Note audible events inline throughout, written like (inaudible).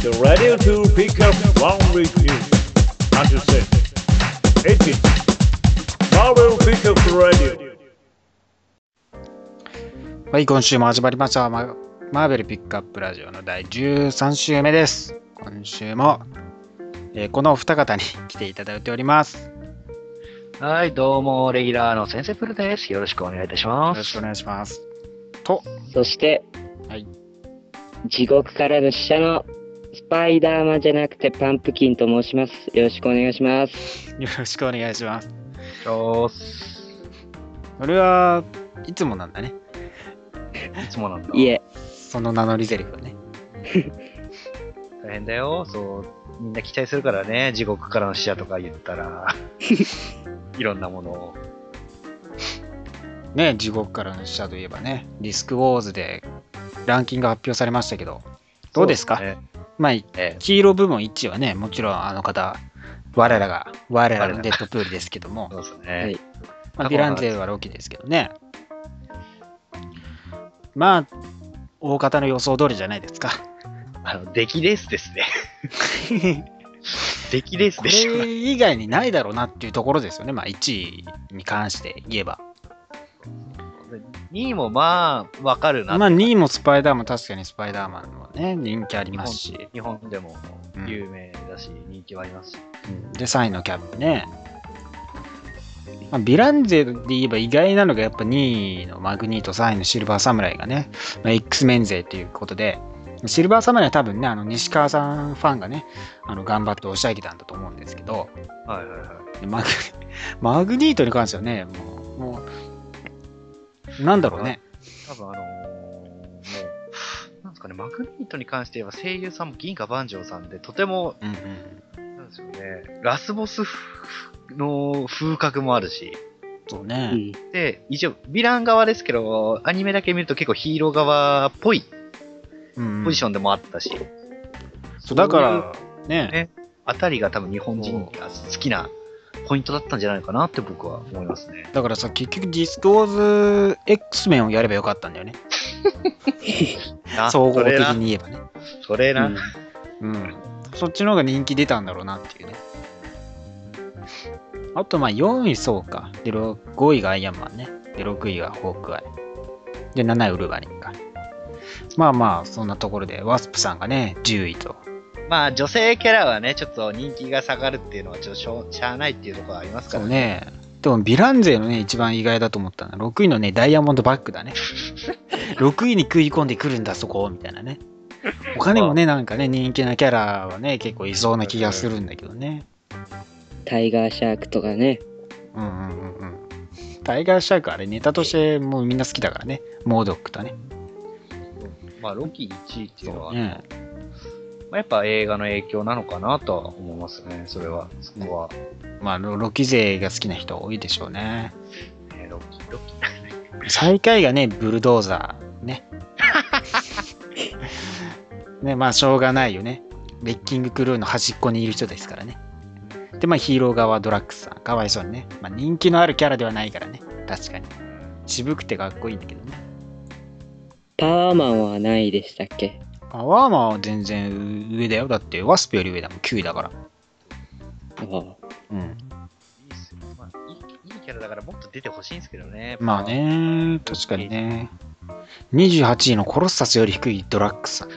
The radio to pick up one with you. Understand? 18. Marvel Pickup Radio. はい、今週も始まりました。ママーベルピックアップラジオの第13週目です。今週も、えーこのお二方に来ていただいております。はい、どうも、レギュラーの先生プルです。よろしくお願いいたしよます。ろしくお願いします。と、そして、はい地獄からの使者のスパイダーマンじゃなくてパンプキンと申します。よろしくお願いします。よろしくお願いします。よそれはいつもなんだね。いつもなんだ。いえ、その名乗りゼリフはね。(laughs) 大変だよ。そう、みんな期待するからね。地獄からの使者とか言ったら、(laughs) いろんなものを。ね、地獄からの使者といえばね、ディスクウォーズでランキングが発表されましたけど、どうですか？そうねまあ、ええ黄色部門1位はね、もちろんあの方、我らが、我らのデッドプールですけども、そうですね。はいまあ、ヴィランゼルはロキですけどね。まあ、大方の予想通りじゃないですか。あの、出来レースですね。(laughs) 出来レースこでしょ。れ以外にないだろうなっていうところですよね。まあ、1位に関して言えば。2位もまあ、わかるな。まあ、2位もスパイダーマン、確かにスパイダーマンもね、人気ありますし。日本でも有名だし、人気はありますし。うんで、3位のキャップね。まあ、ヴィランゼルで言えば意外なのがやっぱ2位のマグニート、3位のシルバーサムライがね、まあ、X メン勢ということで、シルバーサムライは多分ね、あの西川さんファンがね、あの頑張って押し上げたんだと思うんですけど、はいはいはい。でマグ (laughs) マグニートに関してはね、もうなんだろうね。多分あのーもう、なんですかね、マグニートに関して言えば声優さんも銀河万丈さんで、とても、うんうん。なんですよね、ラスボスの風格もあるし、そうね。うん、で、一応、ヴィラン側ですけど、アニメだけ見ると結構ヒーロー側っぽいうんポジションでもあったし、そうだから、ね、ねあたりが多分日本人が好きなポイントだったんじゃないかなって僕は思いますね。だからさ、結局ディスクウォーズ X メンをやればよかったんだよね。(laughs) な総合的に言えばね。それな、うんうん。そっちの方が人気出たんだろうなっていうね。あと、まあ4位そうか。で、ろ5位がアイアンマンね。で、6位がホークアイ。で、7位ウルヴァリンか。まあまあ、そんなところで、ワスプさんがね、10位と。まあ女性キャラはね、ちょっと人気が下がるっていうのはちょっとしょうしゃあないっていうところがありますからそうね。でも、ヴィラン勢のね、一番意外だと思ったのは、6位のね、ダイヤモンドバッグだね。(laughs) 6位に食い込んでくるんだ、そこ、みたいなね。他にもね、なんかね、人気なキャラはね、結構いそうな気がするんだけどね。タイガーシャークとかね。うんうんうんうん。タイガーシャークあれネタとしてもうみんな好きだからね。モードックとね。まあ、ロキ1位っていうのは、ねまあ、やっぱ映画の影響なのかなとは思いますね、それは。そこは。まあロロキ勢が好きな人多いでしょうね。ねロキ、ロキ。最下位がね、ブルドーザーね。(laughs) ね、まあしょうがないよね。レッキングクルーの端っこにいる人ですからね。で、まあヒーロー側はドラッグスさん。かわいそうにね。まあ人気のあるキャラではないからね。確かに。渋くてかっこいいんだけどね。パワーマンは何位でしたっけ？パワーマンは全然上だよ。だってワスプより上だもん。9位だから。ああうん。いいっすよ。まあ、いいいいキャラだからもっと出てほしいんですけどね。まあね、確かに。ね。28位のコロッサスより低いドラッグスさんね。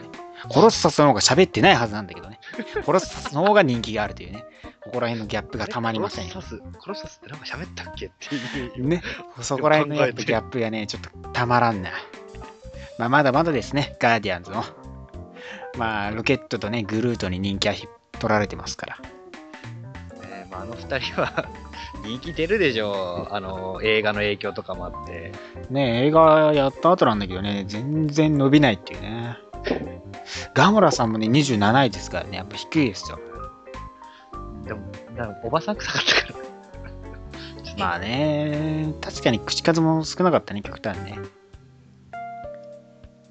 コロッサスの方が喋ってないはずなんだけどね。(laughs) コロッサスの方が人気があるというね。ここら辺のギャップがたまりませんよコロ。サス、コロサスってなんか喋ったっけっていう。ね。そこら辺のギャップがね、ちょっとたまらんな。まあまだまだですね、ガーディアンズの。まあ、ロケットとね、グルートに人気はひ取られてますから。ねまあ、あの二人は (laughs) 人気出るでしょう。あの、映画の影響とかもあって。ね映画やった後なんだけどね、全然伸びないっていうね。ガモラさんもね、27位ですからね、やっぱ低いですよ。でも、なんかおばさん臭かったから。まあね、確かに口数も少なかったね、極端にね。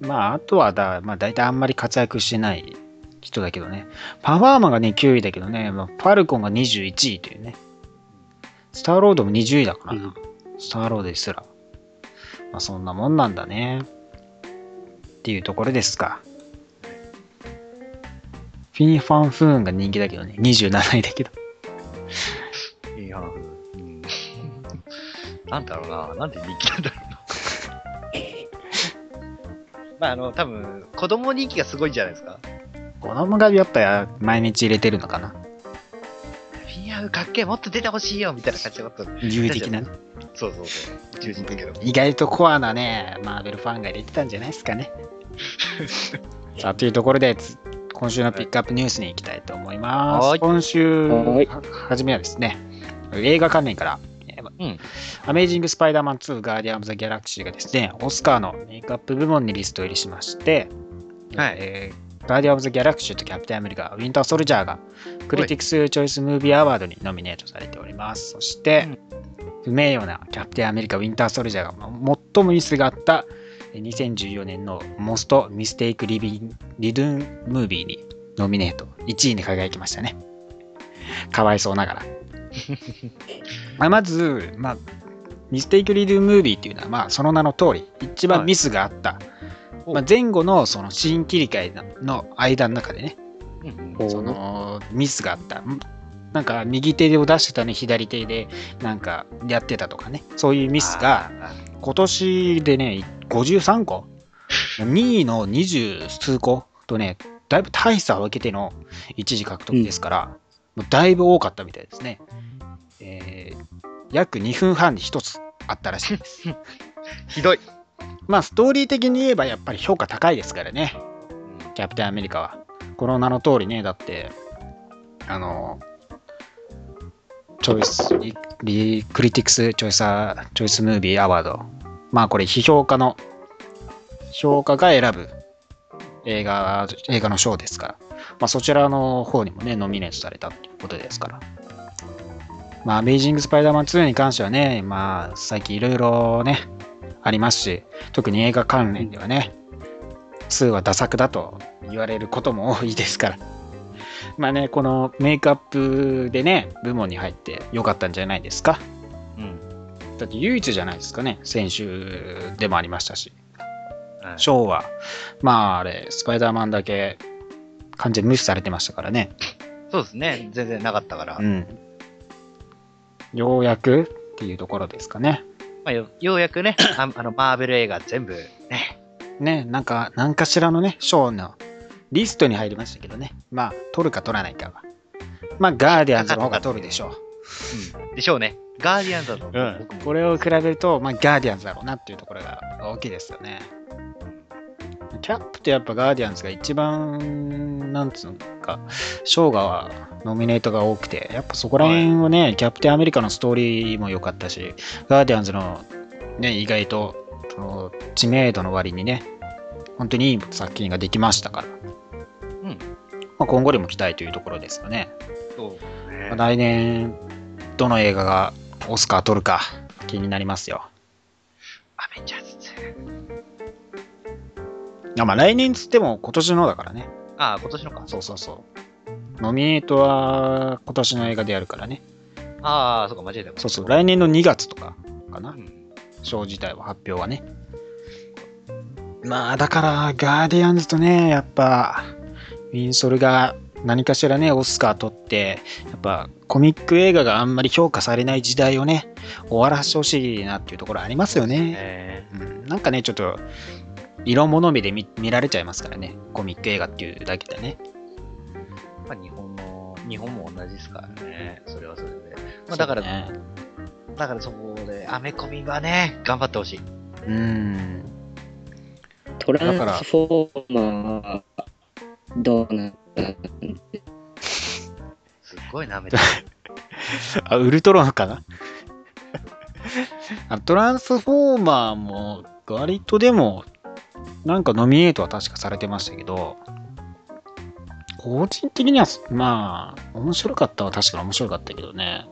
まあ、あとはだ、まあ大体あんまり活躍してない人だけどね。パワーマンがね、9位だけどね、まあ、ファルコンが21位というね。スターロードも20位だからな。うんスターロードですら。まあそんなもんなんだね。っていうところですか。フィン・ファン・フーンが人気だけどね。27位だけど。いや、うん。なんだろうな。なんで人気なんだろうな。まあ、あの、多分、子供人気がすごいんじゃないですか？子供がやっぱ毎日入れてるのかな？フィンアウかっけえ、もっと出てほしいよみたいな感じのこと。優位的な？ね。そうそうそう。だけど。意外とコアなね、マーベルファンが入れてたんじゃないですかね。(laughs) さあ、というところで、つ今週のピックアップニュースに行きたいと思います。はい今週はいは初めはですね、映画関連から、えーうんアメイジング・スパイダーマン2ガーディアン・オブ・ザ・ギャラクシーがですね、オスカーのメイクアップ部門にリスト入りしまして、はいえーガーディアン・オブ・ザ・ギャラクシーとキャプテン・アメリカ、ウィンター・ソルジャーがクリティクス・チョイス・ムービー・アワードにノミネートされております。そして、不名誉なキャプテン・アメリカ・ウィンター・ソルジャーが最もミスがあったえー2014年のモスト・ミステイク・リビンリドゥン・ムービーにノミネート1位に輝きましたね。かわいそうながら。ま (laughs) あまず、まあ、ミステイク・リドムービーっていうのは、まあ、その名の通り、一番ミスがあった、おまあ、前後のそのシーン切り替えの間の中でね、うんおそのミスがあった。んなんか右手を出してたね、左手でなんかやってたとかね、そういうミスが、あ今年でね、53個 ?2 位の20数個とね、だいぶ大差を分けての一時獲得ですから、だいぶ多かったみたいですね。えー約2分半に1つあったらしいです。ーひどい。まあ、ストーリー的に言えばやっぱり評価高いですからね、キャプテンアメリカは。この名の通りね、だって、あの、チョイス、リリクリティクス・チョイサー、チョイス・ムービー・アワード。まあこれ、批評家の、評価が選ぶ映画、映画の賞ですから、まあそちらの方にもね、ノミネートされたっていうことですから。まあ、アメイジング・スパイダーマン2に関してはね、まあ、最近いろいろね、ありますし、特に映画関連ではね、2はダ作だと言われることも多いですから。まあね、このメイクアップでね、部門に入ってよかったんじゃないですか。うん。だって唯一じゃないですかね、先週でもありましたし。はいショーは、まああれ、スパイダーマンだけ完全に無視されてましたからね。そうですね。全然なかったから。うん。ようやくっていうところですかね。まあ、よようやくね、(clears throat) ああの、マーベル映画全部、ね。ね、なんか、何かしらのね、賞のリストに入りましたけどね。まあ、取るか取らないかは。まあ、ガーディアンズの方が取るでしょうん。でしょうね。ガーディアンズだと。う。僕もこれを比べると、まあ、ガーディアンズだろうなっていうところが大きいですよね。キャップとやっぱガーディアンズが一番、なんつうのか、賞が、ノミネートが多くて、やっぱそこら辺をね、キャプテンアメリカのストーリーも良かったし、ガーディアンズのね、意外と、その知名度の割にね、本当にいい作品ができましたから、うん。まあ、今後にも期待というところですよね。そうねまあ。来年、どの映画がオスカー取るか気になりますよ。アベンジャーズあまあ来年つっても今年のだからね。ああ、今年のか。そうそうそう。ノミネートは今年の映画でやるからね。ああ、そうか、間違えた。そうそう。来年の2月とかかなう。ん。賞自体は発表はね。まあだからガーディアンズとね、やっぱウィンソルが何かしらね、オスカー取って、やっぱコミック映画があんまり評価されない時代をね、終わらせてほしいなっていうところありますよね。えうん、なんかね、ちょっと色物目で見見られちゃいますからね、コミック映画っていうだけでね。ーまあ、日本の、日本も同じですからね。それはそれで。まあ、だから、ねだからそこで、アメコミはね、頑張ってほしい。うん。トランスフォーマーはどうなったすっごい舐めてる。(laughs) あ、ウルトロンかな？(laughs) あトランスフォーマーも割とでもなんかノミネートは確かされてましたけど個人的にはまあ面白かったは確かに面白かったけどね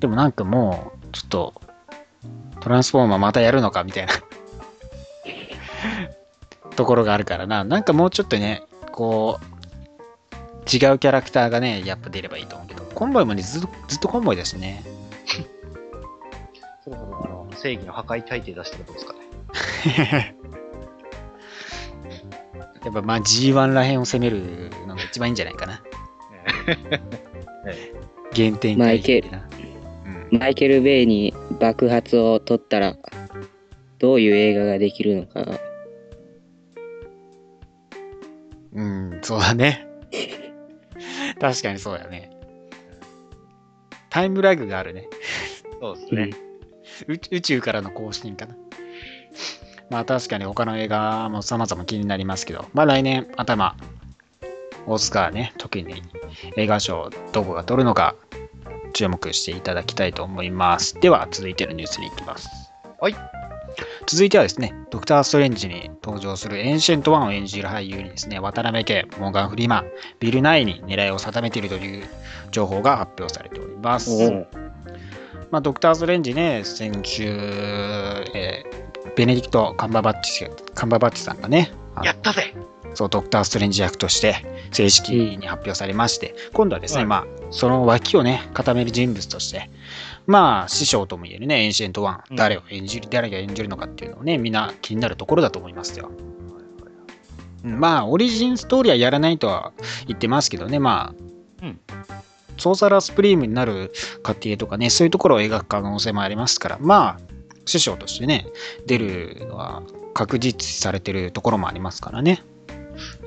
でもなんかもうちょっとトランスフォーマーまたやるのかみたいな (laughs) ところがあるからななんかもうちょっとねこう違うキャラクターがね、やっぱ出ればいいと思うけど、コンボイもね、ずっとずっとコンボイだしね。(laughs) そろそろあの正義の破壊大帝出してることですかね。(laughs) やっぱまあ G1 らへんを攻めるのが一番いいんじゃないかな。(laughs) 原点回帰的な。うん。マイケル・ベイに爆発を取ったら、どういう映画ができるのか。うん、そうだね。(laughs) 確かにそうだね。タイムラグがあるね。そうですね。宇宇宙からの更新かな。(laughs) まあ確かに他の映画も様々気になりますけど、まあ来年頭、オスカーね、時に映画賞どこが取るのか注目していただきたいと思います。では続いてのニュースに行きます。はい。続いてはですね、ドクター・ストレンジに登場するエンシェント・ワンを演じる俳優にですね、渡辺家、モーガン・フリーマン、ビル・ナイに狙いを定めているという情報が発表されております。まあ、ドクター・ストレンジね、先週、えーベネディクト・カンバーバッチカンバーバッチさんがね、やったぜ。そう、ドクター・ストレンジ役として正式に発表されまして、今度はですね、はい。まあ、その脇をね、固める人物として、まあ、師匠ともいえるね、エンシェント・ワン、うん。誰を演じる、誰が演じるのかっていうのをね、みんな気になるところだと思いますよ。うんまあ、オリジンストーリーはやらないとは言ってますけどね、まあ、うん。ソーサラースプリームになる過程とかね、そういうところを描く可能性もありますから、まあ、師匠としてね、出るのは確実視されてるところもありますからね。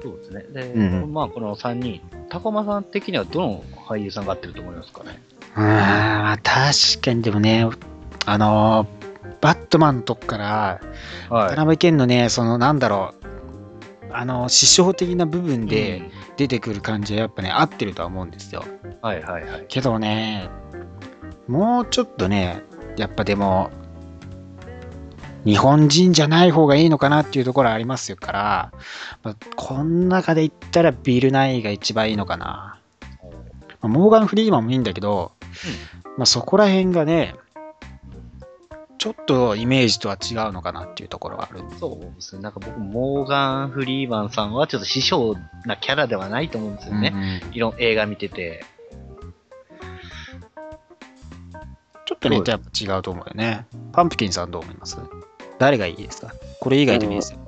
そうですね。で、うんまあこの3人、高間さん的にはどの俳優さんが合ってると思いますかね？うーん、まあ確かにでもね、あのー、バットマンのとこから、は渡辺謙のね、そのなんだろう、あの、師匠的な部分で出てくる感じはやっぱね、合ってるとは思うんですよ。はいはいはい。けどね、もうちょっとね、やっぱでも、日本人じゃない方がいいのかなっていうところはありますから、まあ、この中で言ったらビル・ナイが一番いいのかな。まあモーガン・フリーマンもいいんだけど、まあ、そこら辺がね、ちょっとイメージとは違うのかなっていうところはある。そうですね。なんか僕、モーガン・フリーマンさんはちょっと師匠なキャラではないと思うんですよね。うんいろん映画見てて。ちょっとね、やっぱ違うと思うよね。パンプキンさんどう思います？誰がいいですか？これ以外でもいいですよ。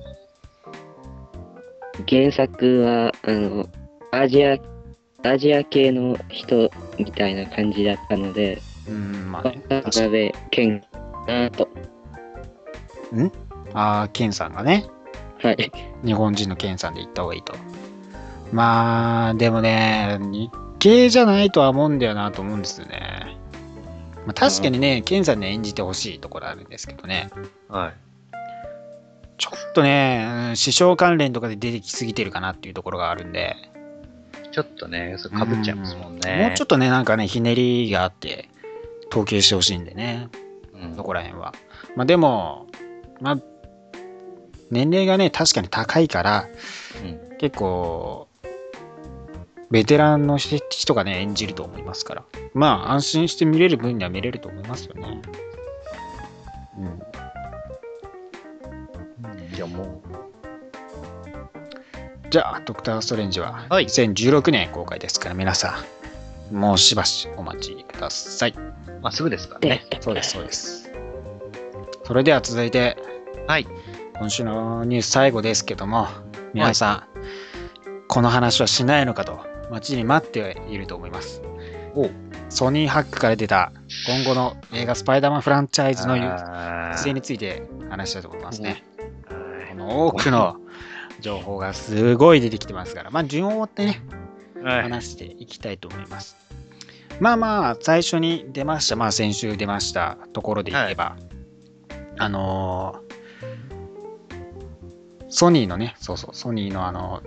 原作は、あの、アジア、アジア系の人みたいな感じだったので、うん、まあね。渡辺謙なと。ああ、ケンさんがね、はい。日本人のケンさんで行った方がいいと。まあ、でもね、日系じゃないとは思うんだよなと思うんですよね。まあ、確かにね、ケンさんに演じてほしいところあるんですけどね。はい。ちょっとね、うん師匠関連とかで出てきすぎてるかなっていうところがあるんで、ちょっとね、それかぶっちゃいますもんね。もうちょっとね、なんかね、ひねりがあって、統計してほしいんでね、うんそこら辺は。まあでも、まあ、年齢がね、確かに高いから、うん結構、ベテランの人がね、演じると思いますから。まあ、安心して見れる分には見れると思いますよね。うん。じゃあもじゃあ、ドクター・ストレンジは、はい2016年公開ですから、皆さん、もうしばしお待ちください。う、まあすぐですからね。そうです、そうです。それでは続いて、はい。今週のニュース最後ですけども、皆さん、この話はしないのかと、待ちに待っていると思います。おソニーハックから出た今後の映画スパイダーマンフランチャイズの出演について話したいと思いますね。はいこの多くの情報がすごい出てきてますから、まあ順を追ってね、はい。話していきたいと思います。まあまあ、最初に出ました、まあ先週出ましたところで言えば、あのーソニーのね、そうそう、ソニーのあの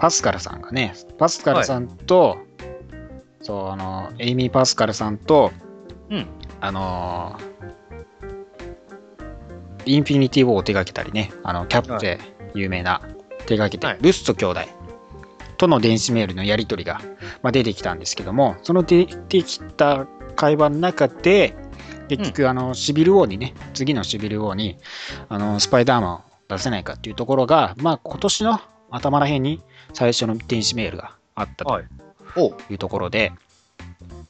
パスカルさんがね、パスカルさんと、そう、あの、エイミー・パスカルさんと、うん。あのーインフィニティ・ウォーを手掛けたりね、あの、キャップで有名な手掛けて、はい。ルスト兄弟との電子メールのやり取りが、まあ、出てきたんですけども、その出てきた会話の中で、結局、あの、シビル王にね、次のシビル王に、あの、スパイダーマンを出せないかっていうところが、まあ、今年の頭らへんに最初の電子メールがあったとはい。うところで、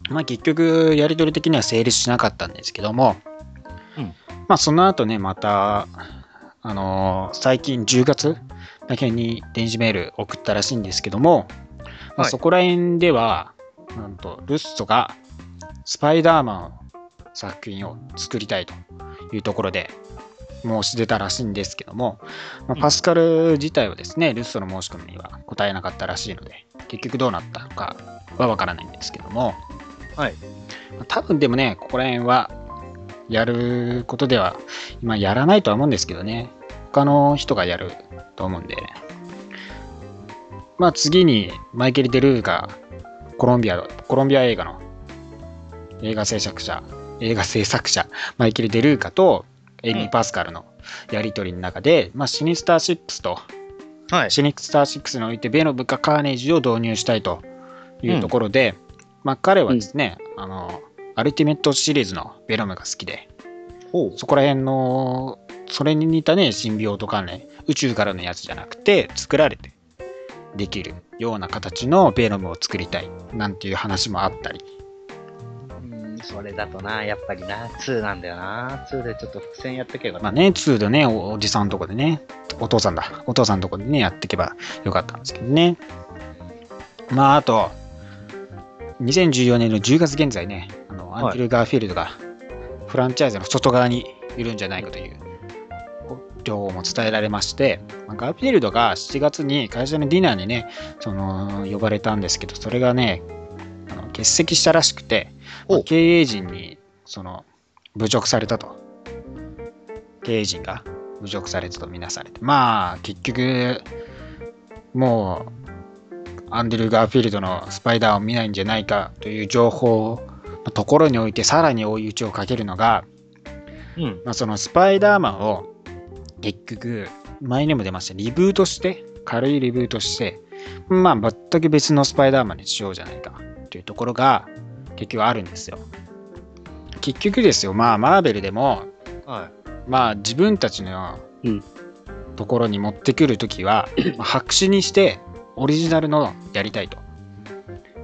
まあ、結局、やり取り的には成立しなかったんですけども、うん。まあ、その後ね、また、あのー最近10月まあ、県に電子メール送ったらしいんですけども、まあ、はい。そこら辺では、なんと、ルッソがスパイダーマン作品を作りたいというところで申し出たらしいんですけども、まあ、パスカル自体はですね、ルッソの申し込みには答えなかったらしいので、結局どうなったのかはわからないんですけども、はい。まあ多分でもね、ここら辺はやることでは、今やらないとは思うんですけどね、他の人がやると思うんで、まあ次にマイケル・デルーがコロンビア、コロンビア映画の映画制作者、映画制作者、マイケル・デルーカとエイミー・パスカルのやりとりの中で、まあシニスター6とはい。シニスター6においてベノムかカーネージを導入したいというところで、まあ彼はですね、あの、アルティメットシリーズのベノムが好きで、ほそこら辺の、それに似たね、シンビオート関連、宇宙からのやつじゃなくて、作られてできるような形のベノムを作りたい、なんていう話もあったり、うん、それだとな、やっぱりな、2なんだよな。2でちょっと伏線やってけば。まあね、2でねお、おじさんのとこでね、お父さんだ、お父さんのとこでね、やっていけばよかったんですけどね。まあ、あと、2014年の10月現在ね、あのアンドリュー・ガーフィールドがフランチャイズの外側にいるんじゃないかという情報も伝えられまして、まあガーフィールドが7月に会社のディナーにね、その呼ばれたんですけど、それがね、欠席したらしくて、まあお経営陣にその侮辱されたと。経営陣が侮辱されたとみなされて。まあ、結局、もう、アンドリュー・ガーフィールドのスパイダーを見ないんじゃないかという情報のところにおいて、さらに追い打ちをかけるのが、うん。まあ、そのスパイダーマンを結局前にも出ましたリブートして軽いリブートしてまあ全く別のスパイダーマンにしようじゃないかというところが結局あるんですよ。結局ですよ。まあマーベルでもはまあ自分たちのうん。ところに持ってくるときは、ま (coughs) あ白紙にしてオリジナルのやりたいと。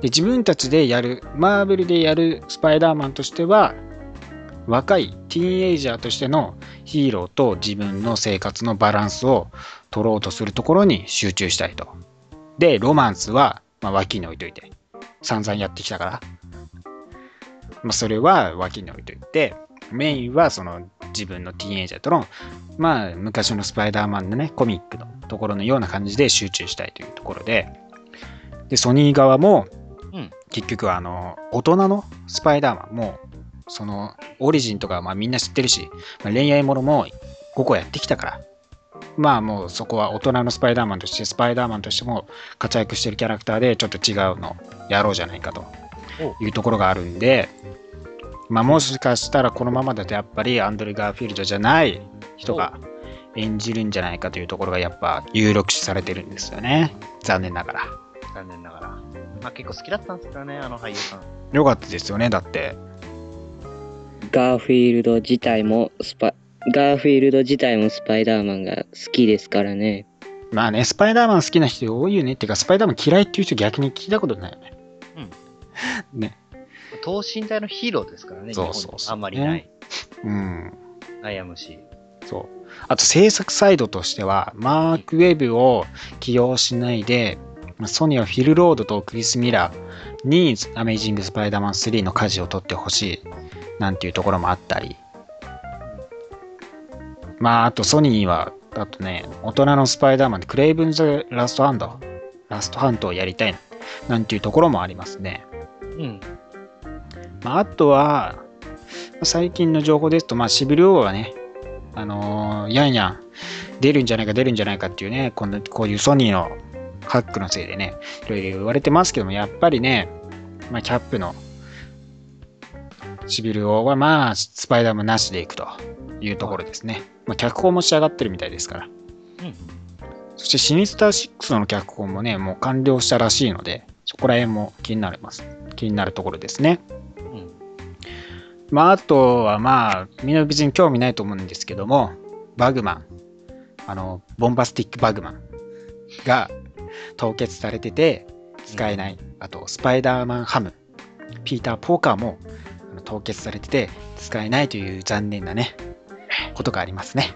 で自分たちでやる、マーベルでやるスパイダーマンとしては、若いティーンエイジャーとしてのヒーローと自分の生活のバランスを取ろうとするところに集中したいと。で、ロマンスは、まあ、脇に置いといて、散々やってきたから、まあ、それは脇に置いといて、メインはその自分のティーンエイジャーとの、まあ、昔のスパイダーマンのね、コミックのところのような感じで集中したいというところで、で、ソニー側も、うん。結局はあの、大人のスパイダーマンも、その、オリジンとかまあみんな知ってるし、まあ、恋愛ものも5個やってきたから、まあもうそこは大人のスパイダーマンとして、スパイダーマンとしても活躍してるキャラクターでちょっと違うのやろうじゃないかというところがあるんで、まあもしかしたらこのままだとやっぱりアンドレ・ガーフィールドじゃない人が演じるんじゃないかというところがやっぱ有力視されてるんですよね。残念ながら。い。残念ながら。まあ結構好きだったんですけどね、あの俳優さん。よかったですよね、だって。ガーフィールド自体もスパ、ガーフィールド自体もスパイダーマンが好きですからね。まあね、スパイダーマン好きな人多いよね。っていうか、スパイダーマン嫌いっていう人逆に聞いたことないよね。(laughs) ね。等身大のヒーローですからね、そうそうそうあんまりない。うん。悩むし。そう。あと制作サイドとしては、マーク・ウェブを起用しないで、まあソニーはフィル・ロードとクリス・ミラーにアメイジング・スパイダーマン3の舵を取ってほしいなんていうところもあったり。まあ、あとソニーは、あとね、大人のスパイダーマンでクレイブンズ・ラストハンド、ラストハントをやりたいなんていうところもありますね。うん。まあ、あとは、最近の情報ですと、まあ、シビル王はね、あのーやんやん、出るんじゃないか、出るんじゃないかっていうね、このこういうソニーのハックのせいでね、いろいろ言われてますけども、やっぱりね、まあ、キャップのシビル王は、まあ、スパイダーマンなしでいくというところですね。まあ、脚本も仕上がってるみたいですから。うん。そしてシニスター6の脚本もね、もう完了したらしいので、そこら辺も気になります。気になるところですね。うん。まあ、あとはまあ、みんな別に興味ないと思うんですけども、バグマン、あの、ボンバスティックバグマンが凍結されてて使えない。あと、スパイダーマンハム、ピーター・ポーカーも凍結されてて使えないという残念なね、ことがありますね。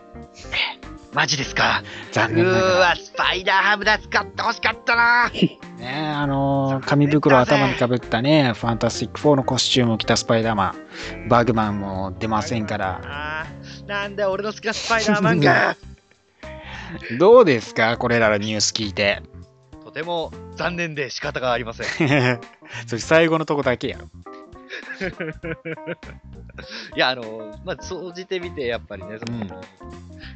マジですか？う残念ながら。ーわ、スパイダーハムだ、使ってほしかったな。(laughs) ねあのー紙袋を頭にかぶったね、ファンタスティック4のコスチュームを着たスパイダーマン、バグマンも出ませんから、なんだ俺の好きなスパイダーマンが。(laughs) どうですか？これらのニュース聞いて。とても残念で仕方がありません。(laughs) それ最後のとこだけやろ。(laughs) いや、あの、まあ、総じてみて、やっぱりね、その、うん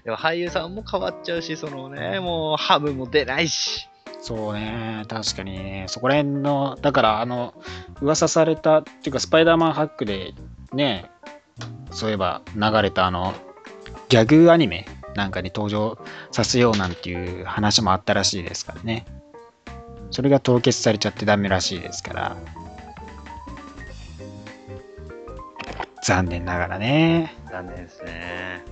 でも俳優さんも変わっちゃうし、そのね、もうハムも出ないし。そうね、確かにね、そこら辺の、だから、あの、噂された、っていうか、スパイダーマンハックで、ね、そういえば流れた、あの、ギャグアニメなんかに登場させようなんていう話もあったらしいですからね。それが凍結されちゃってダメらしいですから。残念ながらね。残念ですね。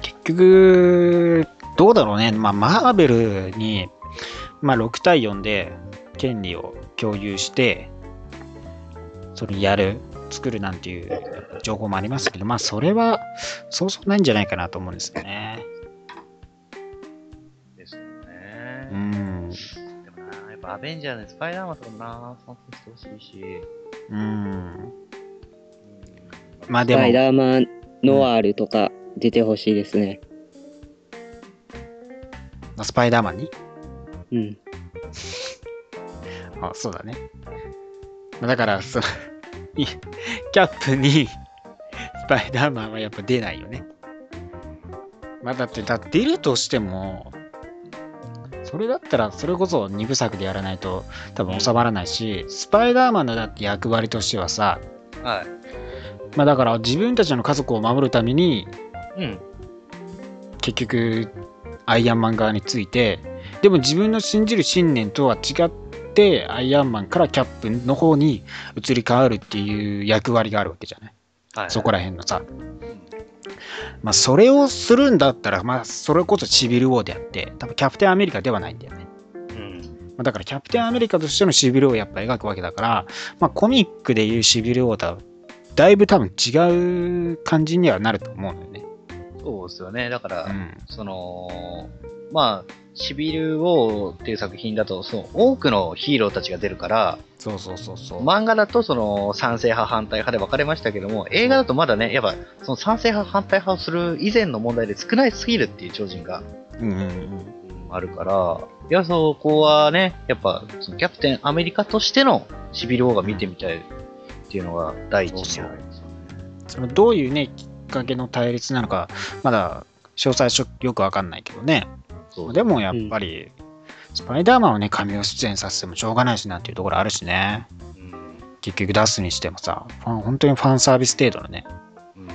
結局、どうだろうね。まあ、マーベルに、まあ、6対4で権利を共有して、それやる、作るなんていう情報もありますけど、まあ、それは、そうそうないんじゃないかなと思うんですよね。ですようね。ん。でもな、やっぱアベンジャーでスパイダーマンとかもな、参戦してほしいし。うん。うんまあ、でスパイも、ダーマンノワールとか出てほしいですね。スパイダーマンに？うん。(laughs) あ、そうだね。まあだから、その、いキャップにスパイダーマンはやっぱ出ないよね。まあだって、だ出るとしても、それだったら、それこそ2部作でやらないと多分収まらないし、スパイダーマンのだって役割としてはさ、はい。まあだから自分たちの家族を守るために、うん。結局、アイアンマン側について、でも自分の信じる信念とは違って、アイアンマンからキャップの方に移り変わるっていう役割があるわけじゃない。はい。そこら辺のさ。まあ、それをするんだったら、まあ、それこそシビル・ウォーであって、多分キャプテンアメリカではないんだよね。だからキャプテンアメリカとしてのシビルをやっぱ描くわけだから、まあ、コミックでいうシビル王とはだいぶ多分違う感じにはなると思うんだよね。そうですよね。だから、うん。その、まあ、シビル・ウォーっていう作品だと、その多くのヒーローたちが出るから、そうそうそうそう。漫画だとその賛成派、反対派で分かれましたけども、映画だとまだね、やっぱその賛成派、反対派をする以前の問題で少ないすぎるっていう超人がうんうんうん。うんあるから、いや、そこはね、やっぱそのキャプテンアメリカとしてのシビル・ウォーが見てみたいっていうのが第一にありますよね。そのどういうね、きっかけの対立なのか、まだ詳細よくわかんないけどね。でもやっぱり、スパイダーマンをね、神を出演させてもしょうがないしなんていうところあるしね。うん結局出すにしてもさ、ファン本当にファンサービス程度のね、うん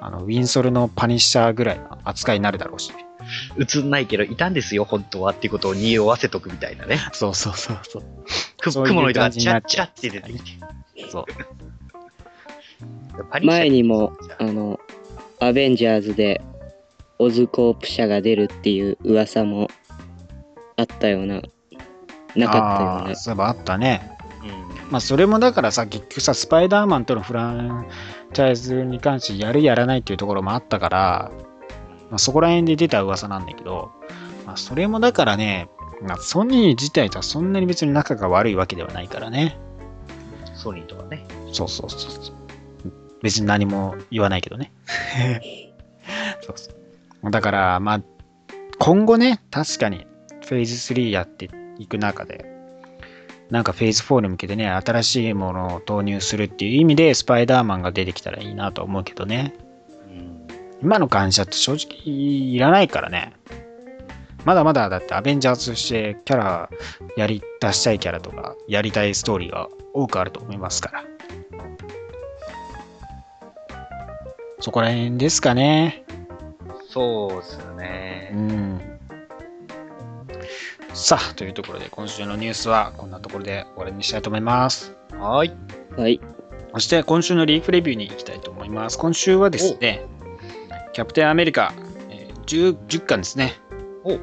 あのウィンソルのパニッシャーぐらいの扱いになるだろうし。映んないけど、いたんですよ、本当はっていうことを匂わせとくみたいなね。(laughs) そうそうそうそう。雲の糸がチラッチラって出てきて。そう。前にも、あの、アベンジャーズでオズコープ社が出るっていう噂もあったような、なかったような。そういえばあったね。うんまあそれもだからさ、結局さ、スパイダーマンとのフランチャイズに関してやるやらないっていうところもあったから、まあ、そこら辺で出た噂なんだけど、まあ、それもだからね、まあ、ソニー自体とはそんなに別に仲が悪いわけではないからね。ソニーとかね。そうそうそうそう。別に何も言わないけどね。(laughs) そうそう。だから、まあ、今後ね、確かにフェーズ3やっていく中で、なんかフェーズ4に向けてね、新しいものを投入するっていう意味で、スパイダーマンが出てきたらいいなと思うけどね。うん今の感謝って正直いらないからね。まだまだだってアベンジャーズとしてキャラやり出したいキャラとかやりたいストーリーが多くあると思いますから。そこら辺ですかね。そうですようね。ん。さあ、というところで今週のニュースはこんなところで終わりにしたいと思います。はーい。はい。そして今週のリーフレビューに行きたいと思います。今週はですね、キャプテンアメリカ、えー 10, 10巻ですね。お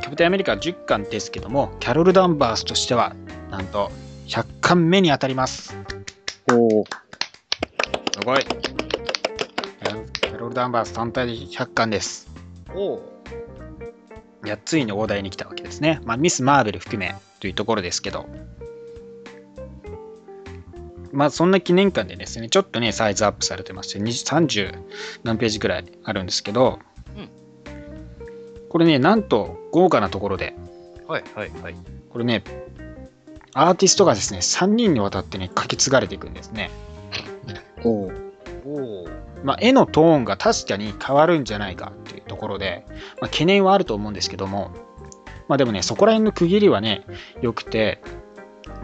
キャプテンアメリカ10巻ですけども、キャロル・ダンバースとしては、なんと100巻目に当たります。おーすごい。キャロル・ダンバース単体で100巻です。おういやついに大台に来たわけですね。まあ、ミス・マーベル含めというところですけど、まあ、そんな記念館でですね、ちょっとね、サイズアップされてまして、20 30何ページぐらいあるんですけど、うんこれね、なんと豪華なところで、はいはいはい。これね、アーティストがですね、3人にわたってね、書き継がれていくんですね。おうおうまあ、絵のトーンが確かに変わるんじゃないかっていうところで、まあ、懸念はあると思うんですけども、まあでもね、そこら辺の区切りはね、良くて、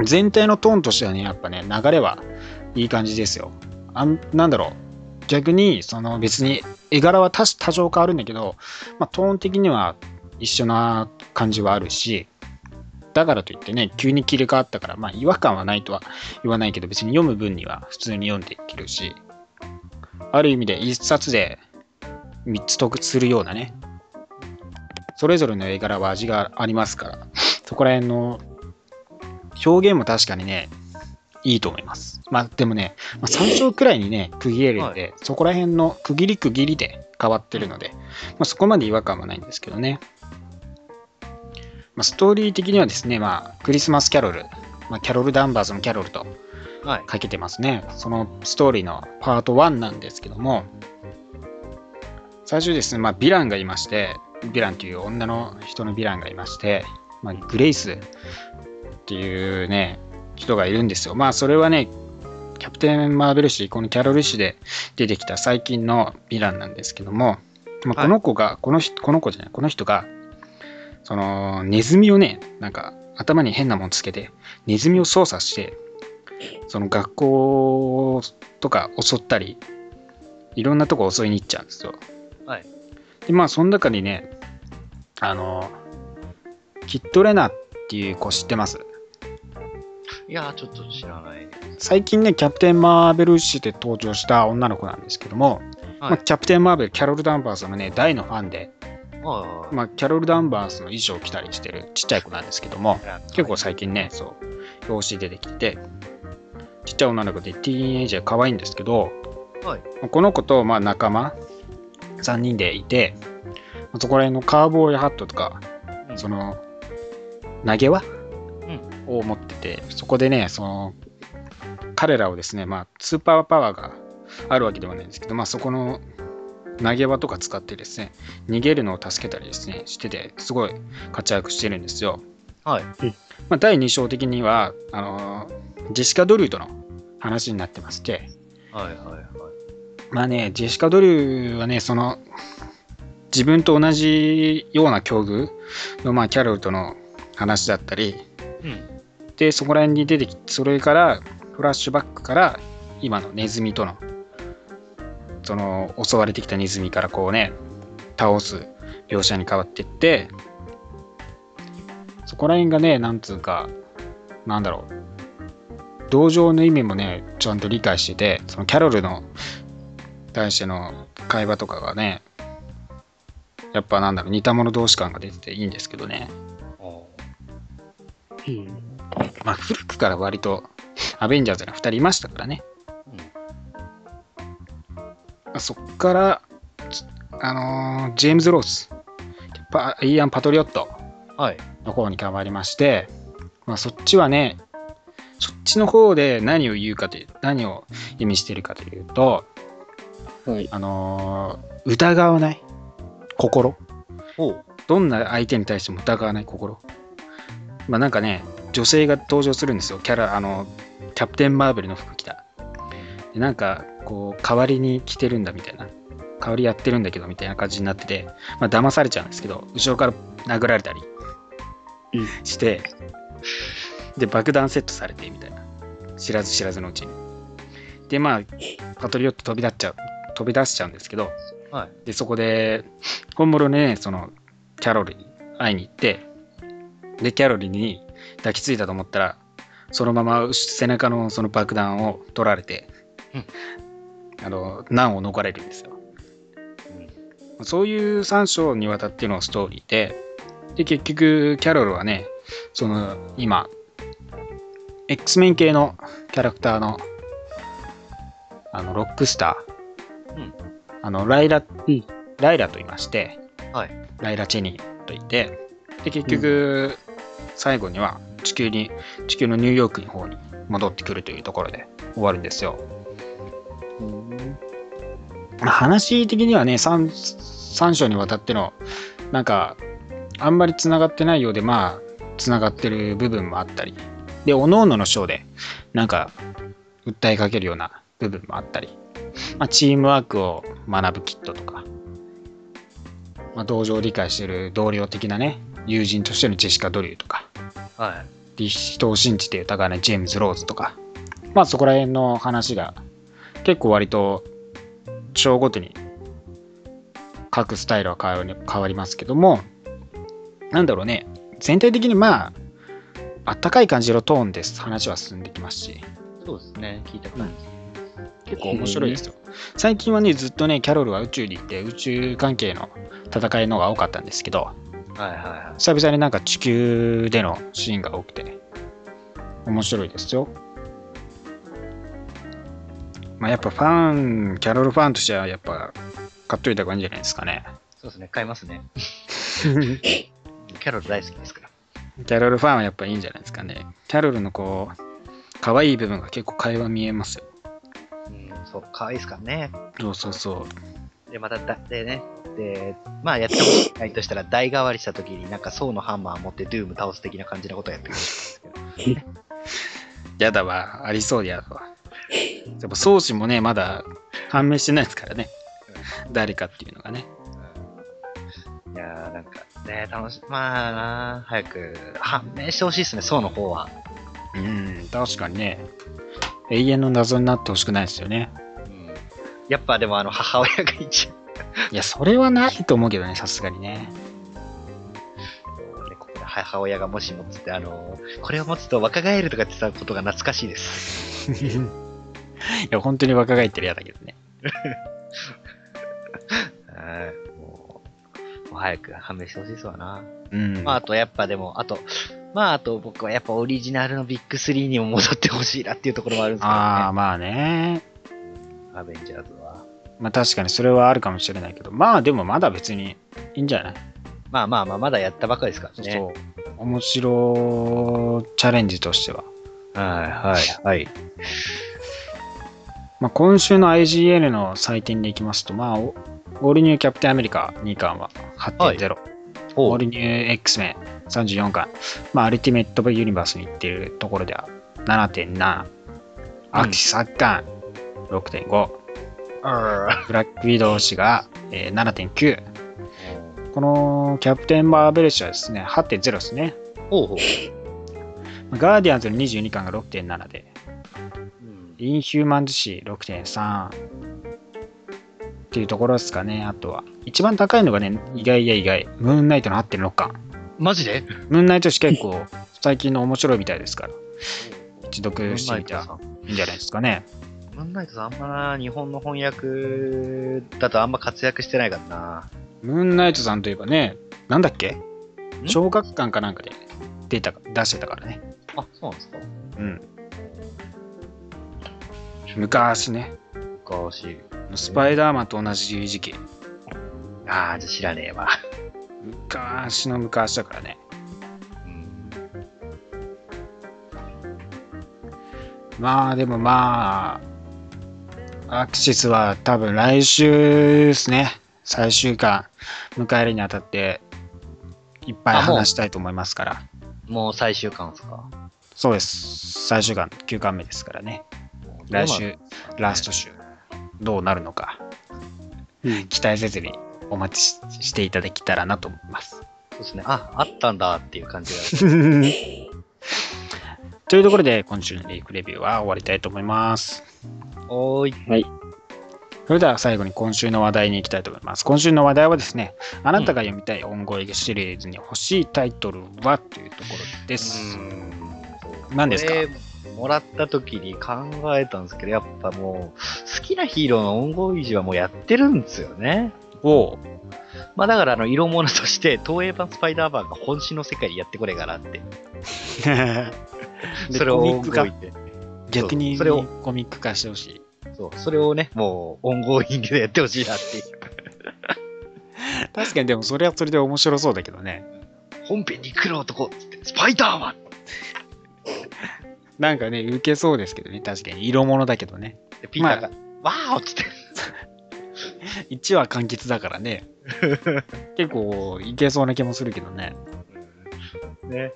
全体のトーンとしてはね、やっぱね、流れはいい感じですよ。あんなんだろう、逆に、その別に絵柄は多多少変わるんだけど、まあ、トーン的には一緒な感じはあるし、だからといってね、急に切り替わったから、まあ違和感はないとは言わないけど、別に読む分には普通に読んでいけるし、ある意味で一冊で3つ得するようなね、それぞれの絵柄は味がありますから、そこら辺の表現も確かにね、いいと思います。まあでもね、まあ、3章くらいにね、区切れるんで、そこら辺の区切り区切りで変わってるので、まあ、そこまで違和感はないんですけどね。まあ、ストーリー的にはですね、まあ、クリスマスキャロル、まあ、キャロル・ダンバーズのキャロルとはい。かけてますね。そのストーリーのパート1なんですけども、最初ですね、まあ、ヴィランがいまして、ヴィランという女の人のヴィランがいまして、まあ、グレイスっていうね、人がいるんですよ。まあ、それはね、キャプテン・マーベル誌、このキャロル誌で出てきた最近のヴィランなんですけども、まあ、この子が、この人、この子じゃない、この人が、その、ネズミをね、なんか、頭に変なもんつけて、ネズミを操作して、その学校とか襲ったり、いろんなとこ襲いに行っちゃうんですよ。はい。で、まあ、その中にね、あの、キット・レナっていう子知ってます？いやー、ちょっと知らない。最近ね、キャプテン・マーベル誌で登場した女の子なんですけども、まあ、キャプテン・マーベル、キャロル・ダンバースのね、大のファンで、はい。まあ、キャロル・ダンバースの衣装を着たりしてるちっちゃい子なんですけども、結構最近ね、そう、表紙出てきて、ちっちゃい女の子でティーンエイジャー可愛いんですけど、はい。この子とまあ仲間3人でいて、そこら辺のカーボーイハットとか、うんその投げ輪、を持ってて、そこでね、その彼らをですね、まあ、スーパーパワーがあるわけではないんですけど、まあ、そこの投げ輪とか使ってですね、逃げるのを助けたりですね、してて、すごい活躍してるんですよ。はい。まあ、第2章的には、あのジェシカ・ドリューとの話になってまして、はいはいはい。まあね、ジェシカ・ドリューはね、その、自分と同じような境遇の、まあ、キャロルとの話だったり、うん。で、そこら辺に出てきそれから、フラッシュバックから、今のネズミとの、その、襲われてきたネズミからこうね、倒す描写に変わっていって、そこら辺がね、なんつうか、なんだろう、同情の意味もね、ちゃんと理解してて、そのキャロルの対しての会話とかがね、やっぱなんだろう、似た者同士感が出てていいんですけどね。おうん。まあ、古くから割とアベンジャーズが2人いましたからね。まあそっから、つあのージェームズ・ロース、パイアン・パトリオットはい。の方に変わりまして、まあ、そっちはね、そっちの方で何を言うかという、何を意味しているかというと、はい。あのー疑わない心。どんな相手に対しても疑わない心。まあなんかね、女性が登場するんですよ。キャラ、あの、キャプテン・マーベルの服着た。でなんか、こう、代わりに着てるんだみたいな。代わりやってるんだけどみたいな感じになってて、まあ騙されちゃうんですけど、後ろから殴られたりうんして、で、爆弾セットされてみたいな。知らず知らずのうちに。で、まあ、パトリオット飛び出っちゃう、飛び出しちゃうんですけど、はい。で、そこで、本物ね、その、キャロルに会いに行って、で、キャロルに抱きついたと思ったら、そのまま背中のその爆弾を取られて、あの、難を逃れるんですよ。そういう3章にわたってのストーリーで、で、結局、キャロルはね、その、今、X メン系のキャラクターの、あの、ロックスター、うん。あの、ライラ、うん。ライラと言いまして、はい。ライラ・チェニーと言って、で、結局、最後には地球に、地球のニューヨークの方に戻ってくるというところで終わるんですよ。まあ話的にはね、3, 三章にわたっての、なんか、あんまり繋がってないようで、まあ、繋がってる部分もあったり、で、各々の章で、なんか、訴えかけるような部分もあったり、まあ、チームワークを学ぶキットとか、まあ、同情を理解している同僚的なね、友人としてのジェシカ・ドリューとか、はい。で人を信じて疑わないジェームズ・ローズとか、まあそこら辺の話が結構割と章ごとに書くスタイルは変わりますけども、なんだろうね、全体的にまあ、あったかい感じのトーンです話は進んできますし、そうですね。聞いた感じ。結構面白いですよ。最近はね、ずっとね、キャロルは宇宙に行って宇宙関係の戦いのが多かったんですけど、はいはいはい。久々になんか地球でのシーンが多くてね、面白いですよ。まあやっぱファン、キャロルファンとしてはやっぱ買っといた方がいいんじゃないですかね。そうですね。買いますね。(laughs) キャロル大好きですから。キャロルファンはやっぱいいんじゃないですかね。キャロルのこう、可愛い部分が結構会話見えますよ。うん、そう、可愛いですからね。そうそうそう。で、まただ、でね、で、まあやってほしいないとしたら、代替わりした時になんか層のハンマー持ってドゥーム倒す的な感じのことをやってほしいんですけど。やだわ。ありそうでやだわ。でも、宗師もね、まだ判明してないですからね。誰かっていうのがね。いやーなんかね、楽しまあな、早く判明してほしいですね、層の方は。うん、確かにね。永遠の謎になってほしくないですよね。うん。やっぱでもあの母親が一番、(laughs) いや、それはないと思うけどね、さすがにね。母親がもしもつって、あの、これを持つと若返るとかって言ったことが懐かしいです。(laughs) いや、本当に若返ってるやだけどね。(laughs) はい。もう、もう早く判明してほしいですわな。うん。まあ、あとやっぱでも、あと、まあ、あと僕はやっぱオリジナルのビッグ3にも戻ってほしいなっていうところもあるんですけどね。ああ、まあね。アベンジャーズは。まあ確かにそれはあるかもしれないけど、まあでもまだ別にいいんじゃない、まあまあまあ、まだやったばかりですからね。そう。面白チャレンジとしては。はいはいはい。まあ今週の IGN の採点でいきますと、まあ、オオールニューキャプテンアメリカ2巻は8.0。オールニュー X メン34巻。まあ、アルティメットユニバースに行っているところでは7.7。アキサッカン6.5。あブラックウィドウ氏が、えー7.9。このキャプテンバーベルシはですね、8.0ですね。ほう。ガーディアンズの22巻が6.7で、うんインヒューマンズ誌6.3っていうところですかね。あとは。一番高いのがね、意外や意外。ムーンナイトの8.6巻。マジで？ムーンナイト誌結構最近の面白いみたいですから、一読してみたらいいんじゃないですかね。ムーンナイトさんあんまな、日本の翻訳だとあんま活躍してないからな。ムーンナイトさんといえばね、なんだっけ？ん？小学館かなんかで出た出してたからね。あ、そうなんですかうん。昔ね、昔。スパイダーマンと同じ時期。ああ、じゃあ知らねえわ。昔の昔だからね。うん。まあでもまあ、アクシスは多分来週ですね。最終巻迎えるにあたっていっぱい話したいと思いますから。もう最終巻ですか？そうです。最終巻9巻目ですからね。来週、ラスト週、どうなるのか、うん期待せずにお待ちししていただけたらなと思います。そうですね。あ、あったんだっていう感じが。(laughs) というところで、今週のリーフレビューは終わりたいと思います。おーい。はい。それでは最後に今週の話題に行きたいと思います。今週の話題はですね、あなたが読みたい音声シリーズに欲しいタイトルはというところです。何ですか？もらった時に考えたんですけど、やっぱもう、好きなヒーローの ongoing 誌はもうやってるんですよね。おうまあだから、あの、色物として、東映版スパイダーマンが本誌の世界にやってこれかなって。(laughs) でそれをコミック化動いて。逆にそれをコミック化してほしい。そう、それをね、もう、 ongoing でやってほしいなっていう。(laughs) 確かにでもそれはそれで面白そうだけどね。本編に来る男っつって、スパイダーマンなんかね、受けそうですけどね。確かに色物だけどね。でピーターが、わーおっつって。(laughs) 1話完結だからね。(laughs) 結構いけそうな気もするけどね。ね。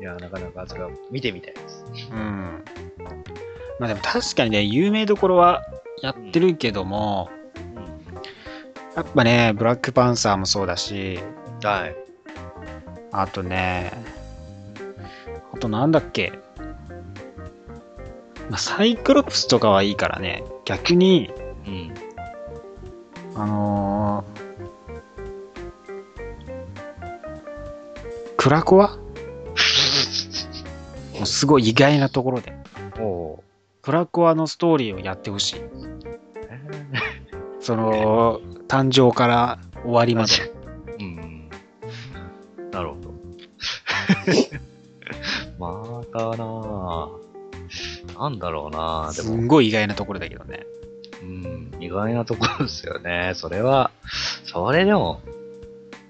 いや、なかなかそれは見てみたいです。うん。まあでも確かにね、有名どころはやってるけども、やっぱね、ブラックパンサーもそうだし、はい。あとね、あとなんだっけ、まあ、サイクロプスとかはいいからね、逆に、うん。あのー、クラコワ？もうすごい意外なところで、おおクラコワのストーリーをやってほしい。ー。その、誕生から終わりまで。うん。なるほど。(laughs) またなぁ。なんだろうなぁ。ですごい意外なところだけどね。うん、意外なところですよね。それは、それでも、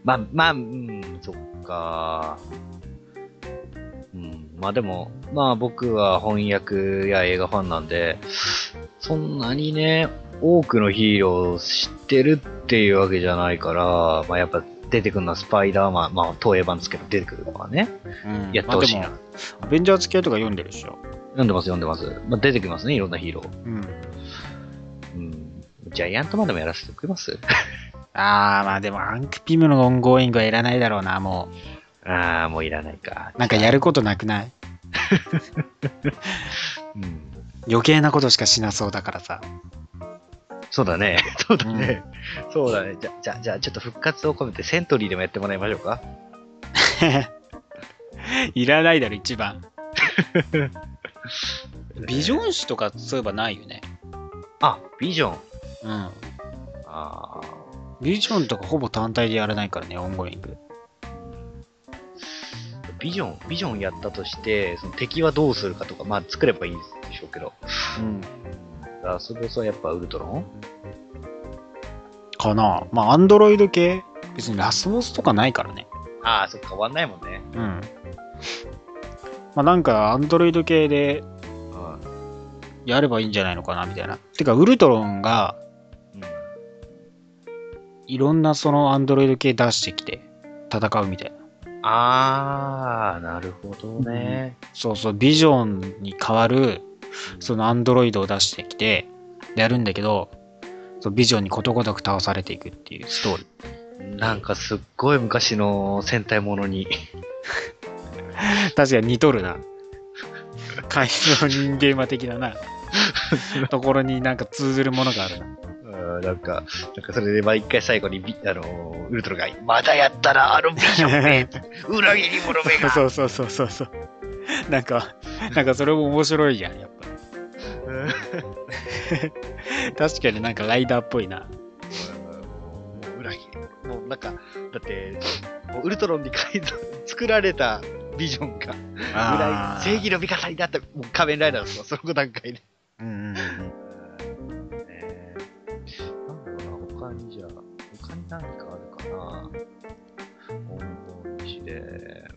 まあ、まあ、うん、そっか。うん、まあでも、まあ僕は翻訳や映画ファンなんで、そんなにね、多くのヒーローを知ってるっていうわけじゃないから、まあやっぱ出てくるのはスパイダーマン、まあ東映版ですけど出てくるのはね、うんやってほしいな。アベンジャーズ系とか読んでるでしょ。読んでます読んでます。まあ出てきますね、いろんなヒーロー。うん。うん。ジャイアントマンでもやらせてくれます？(laughs) あー、まあでもハンク・ピムの ongoing はいらないだろうな、もああ、もういらないか。う。なんかやることなくない？(laughs) うん。余計なことしかしなそうだからさ。そうだね。(laughs) そうだね。そうだね。じゃ、じゃ、じゃあ、ちょっと復活を込めてセントリーでもやってもらいましょうか。(laughs) いらないだろ、一番。ビジョン誌とかそういえばないよね。あ、ビジョン。うん。ああ。ビジョンとかほぼ単体でやらないからね、 ongoing。ビジョン、ビジョンやったとして、その敵はどうするかとか、まあ作ればいいでしょうけど。うん。だからそれこそやっぱウルトロン？かな。まあ、アンドロイド系、別にラスボスとかないからね。ああ、そっか、終わんないもんね。うん。まあ、なんか、アンドロイド系でうん。やればいいんじゃないのかな、みたいな。てか、ウルトロンが、うん。いろんなそのアンドロイド系出してきて、戦うみたいな。ああ、なるほどね。そうそう、ビジョンに代わる、そのアンドロイドを出してきて、やるんだけど、そうビジョンにことごとく倒されていくっていうストーリー。なんかすっごい昔の戦隊ものに。確かに似とるな。海藻人間魔的だな。ところになんか通ずるものがあるな。うんなんか、なんかそれで毎回最後にビ、あのーウルトラが、まだやったらあのビジョンめ、(laughs) 裏切り者めが。(laughs) そうそうそうそうそう。なんか、なんかそれも面白いじゃん、やっぱ。(laughs) 確かになんかライダーっぽいな。もう裏切り。もうなんか、だって、もうウルトロンに改造、作られたビジョンが、正義の味方になった、もう仮面ライダーですよ、その段階で。うんうんうん。何かあるかな。本日で、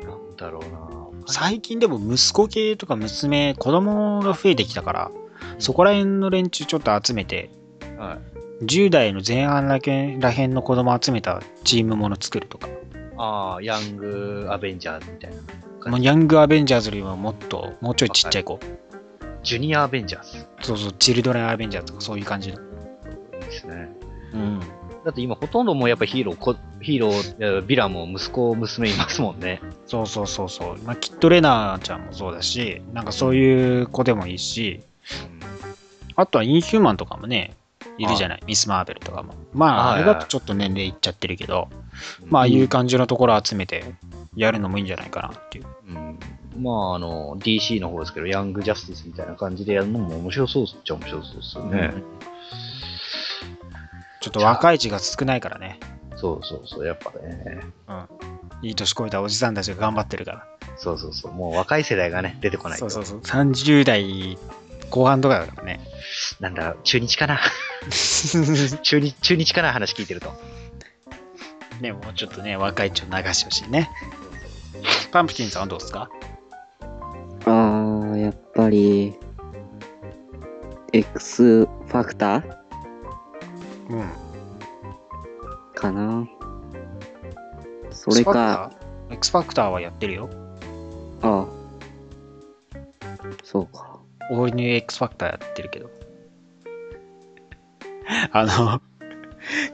なんだろうな。最近でも息子系とか娘、子供が増えてきたから、そこら辺の連中ちょっと集めて、はい。10代の前半らけらへんの子供集めたチームもの作るとか、ああ、ヤングアベンジャーズみたいな。まあ、ヤングアベンジャーズよりももっと、もうちょいちっちゃい子、ジュニアアベンジャーズ。そうそう、チルドレンアベンジャーズとかそういう感じの。ですね。うん。だって今ほとんどもうやっぱヒーローこ、ヒーロー、ヴィランも息子、娘いますもんね。そうそうそうそう。まあ、キッドレナーちゃんもそうだし、なんかそういう子でもいいし、あとはインヒューマンとかもね、いるじゃない、ミス・マーベルとかも。まあ、あはいれだとちょっと年齢いっちゃってるけど、まあ、いう感じのところ集めてやるのもいいんじゃないかなっていう。うんまあ、あの、DC の方ですけど、ヤングジャスティスみたいな感じでやるのも面白そうっちゃ面白そうですよね。ちょっと若い血が少ないからね。そうそうそう、やっぱね。いい年こいたおじさんたちが頑張ってるから。そうそうそう。もう若い世代がね、出てこないと。そうそうそう。30代後半とかだからね。なんだ中日かな？(laughs) 中日、中日かな？話聞いてると。ね、もうちょっとね、若いちょ流してほしいね。パンプキンさんはどうですか？あー、やっぱり、X ファクター？うん。かな。それか、X ファクターはやってるよ。ああ。そうか。オールニュー X ファクターやってるけど。(laughs) あの、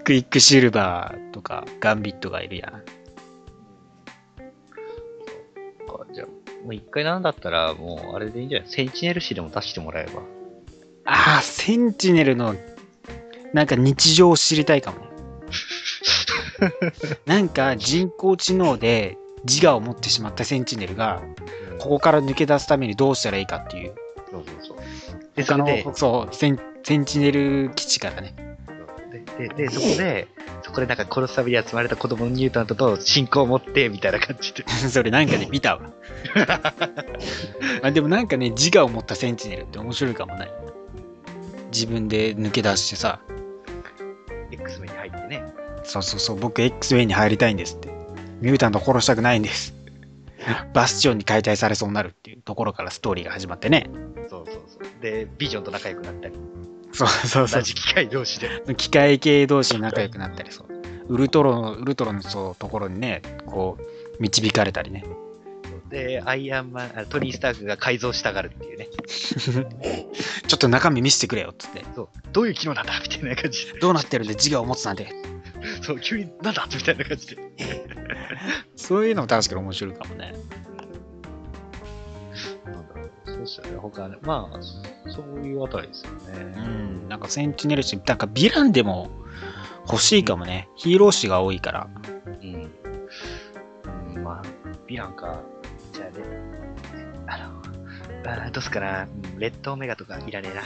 クイックシルバーとかガンビットがいるやん。あじゃあ、もう一回なんだったら、もうあれでいいんじゃない？センチネル誌でも出してもらえば。ああ、センチネルの、なんか日常を知りたいかもね。(laughs) なんか人工知能で自我を持ってしまったセンチネルが、ここから抜け出すためにどうしたらいいかっていう。そうそうそう。で、他のそうセン、センチネル基地からね。で、で、でそこで、そこでなんか殺すために集まれた子供のニュータントと信仰を持って、みたいな感じで。(laughs) それなんかで見たわ。(laughs) あでもなんかね、自我を持ったセンチネルって面白いかもね。自分で抜け出してさ、X 目に入ってね。そうそうそう、僕 X ウェイに入りたいんですって。ミュータント殺したくないんです。(laughs) バスチョンに解体されそうになるっていうところからストーリーが始まってね。そうそうそう。で、ビジョンと仲良くなったり、そうそうそう。同じ機械同士で。機械系同士仲良くなったりそう。ウルトロの、ウルトロのそうところにね、こう、導かれたりね。で、アイアンマン、あトニー・スタークが改造したがるっていうね。(laughs) ちょっと中身見せてくれよっつって。そう。どういう機能なんだみたいな感じで。どうなってるんで自我を持つなんて。そう、急になんだみたいな感じで。(laughs) そういうのも確かに面白いかもね。なんだろう。そうしたね。他ね。まあ、そそういうあたりですようね。ん。なんかセンチネル誌、なんかヴィランでも欲しいかもね。ヒーロー誌が多いから。うん。うん、まあ、ヴィランか。じゃあね。あの、あーどうすっかな。うんレッドオメガとかいらねえな。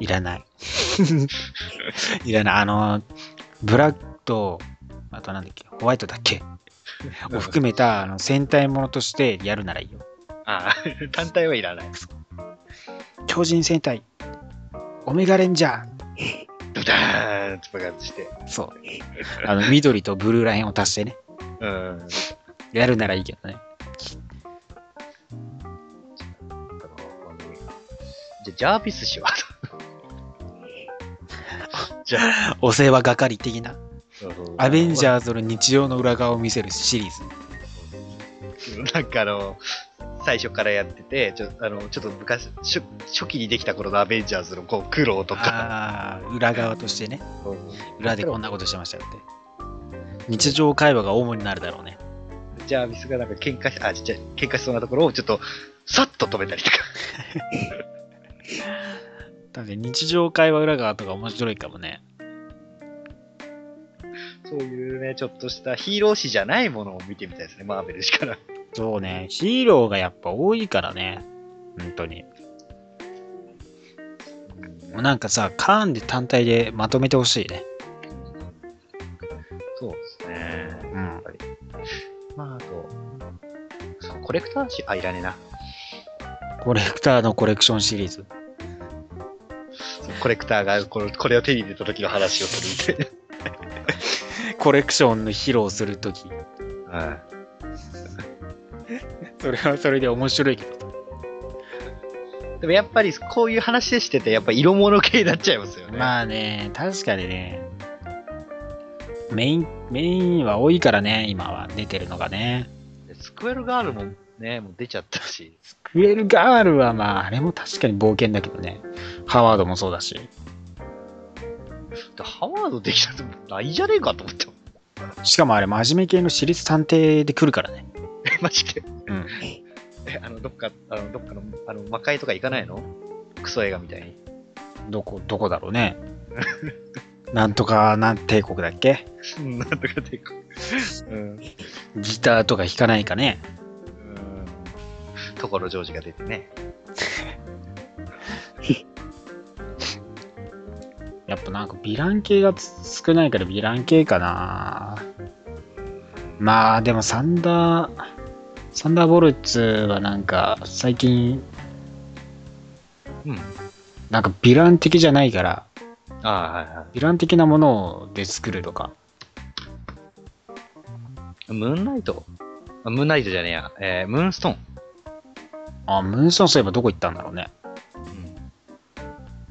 いらない。(laughs) いらない。あの、ブラックと、あとなんだっけ、ホワイトだっけ？を含めたあの戦隊ものとしてやるならいいよ。ああ、(laughs) 単体はいらない。超人戦隊、オメガレンジャー。ドダーンって爆発して。そう。あの、緑とブルーラインを足してね。うん。やるならいいけどね。じゃあ、ジャービス氏は (laughs) じゃあ、お世話係的な。アベンジーャーズの日常の裏側を見せるシリーズ。なんかあの、最初からやってて、ちょあのちょっと昔初、初期にできた頃のアベンジャーズのこう苦労とか、ああ、裏側としてね。裏でこんなことしてましたよって。日常会話が主になるだろうね。ジャービスがなんか喧嘩し、あ、ちっちゃい、喧嘩しそうなところをちょっと、さっと止めたりとか。(laughs) だって日常会話裏側とか面白いかもね。そういうね、ちょっとしたヒーロー誌じゃないものを見てみたいですね、マーベルしから。そうね、ヒーローがやっぱ多いからね。本当に。なんかさ、カーンで単体でまとめてほしいね。そうですね。うん。まあ、あと、コレクター誌、あ、いらねえな。コレクターのコレクションシリーズ。コレクターがこれこれを手に入れた時の話をするみたいコレクションの披露するとき。な。はい。それはそれで面白いけど。でもやっぱりこういう話でしてて、やっぱ色物系になっちゃいますよね。まあね、確かにね。メイン、メインは多いからね、今は出てるのがね。でスクエルガールもね、もう出ちゃったし。クエルガールはまあ、あれも確かに冒険だけどね。ハワードもそうだし。でハワードできたってないじゃねえかと思って。しかもあれ、真面目系の私立探偵で来るからね。え、(laughs) マジで。うん。(laughs) え、あの、どっか、あの、どっかの、あの、魔界とか行かないの？クソ映画みたいに。どこ、どこだろうね。(laughs) なんとかなん帝国だっけ？うん、なんとかでこうん。ギターとか弾かないかね？うん。ところジョージが出てね。やっぱなんかヴィラン系がつ少ないからヴィラン系かな。まあでもサンダー、サンダーボルツはなんか、最近、うん。なんかヴィラン的じゃないから、ああ、はいはヴィラン的なもので作るとか。い。ムーンナイト？あムーンナイトじゃねえや。えー、ムーンストーン。あ、ムーンストーンそういえばどこ行ったんだろうね。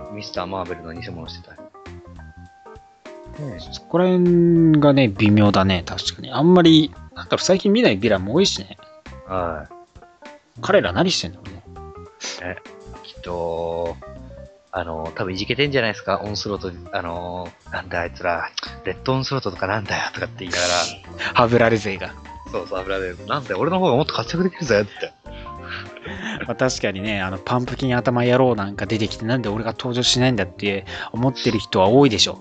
うん。ミスター・マーベルの偽物してた。そこら辺がね、微妙だね、確かに。あんまり、なんだろう、最近見ないヴィランも多いしね。は彼ら何してんだろうね。い。きっと、あの、多分いじけてんじゃないですか。オンスロート、あの、なんだあいつら、レッドオンスロートとかなんだよとかって言いながハブラル勢が。ら、そうそう、油で、なんだよ、俺の方がもっと活躍できるぜって。(laughs) まあ、確かにね、あの、パンプキン頭野郎なんか出てきて、なんで俺が登場しないんだって思ってる人は多いでしょ。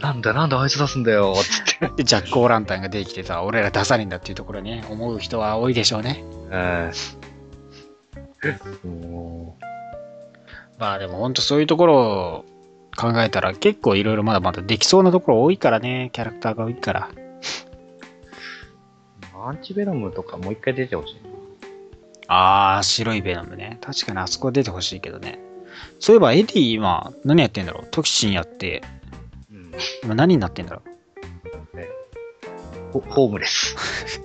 なんだ、なんであいつ出すんだよ、つって。(laughs) で、ジャック・オーランタンが出てきてさ、俺ら出さねえんだっていうところね、思う人は多いでしょうね。うん。もまあでも本当そういうところを考えたら結構いろいろまだまだできそうなところ多いからね、キャラクターが多いから。う、アンチベノムとかもう一回出てほしい。あー、白いベノムね。確かにあそこ出てほしいけどね。そういえばエディ今何やってんだろう？トキシンやって、うん。今何になってんだろう？ホホームレス。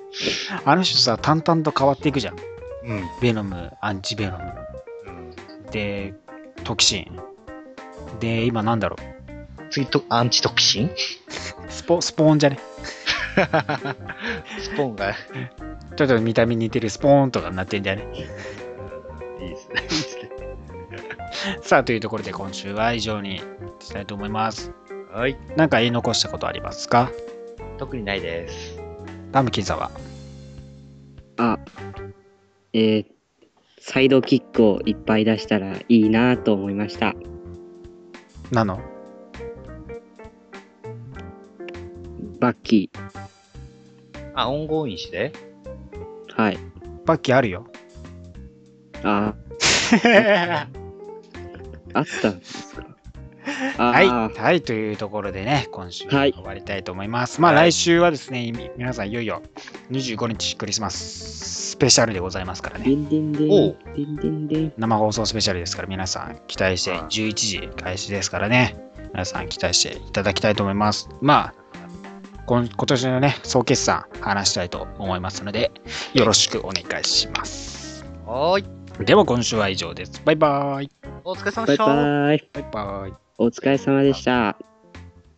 (laughs) あの人さ、淡々と変わっていくじゃん。うん。ベノム、アンチベノム。うん、で、トキシン。で、今なんだろ次と、アンチトキシン？うスポ、スポーンじゃね？(laughs) スポーンが、ちょっと見た目に似てるスポーンとかになってんじゃね？いいですね。(laughs) さあ、というところで今週は以上にしたいと思います。はい。なんか言い残したことありますか？特にないです。ダムキザは？あ、えー、サイドキックをいっぱい出したらいいなと思いました。なの？バッキあ、オンゴーインして。ー。はい。バッキーあるよ。あ、(laughs) あったんですか？あはい、ーはい、というところでね、今週終わりたいと思います。まあはい来週はですね、み皆さんいよいよ25日クリスマススペシャルでございますからデね。生放送スペシャルですから皆さん期待してはい11時開始ですからね。皆さん期待していただきたいと思います。まあ、今今年のね、総決算話したいと思いますので、よろしくお願いします。はーい。では今週は以上です。バイバイ。お疲れ様バイでした。バイ。バイバイ。お疲れ様でした。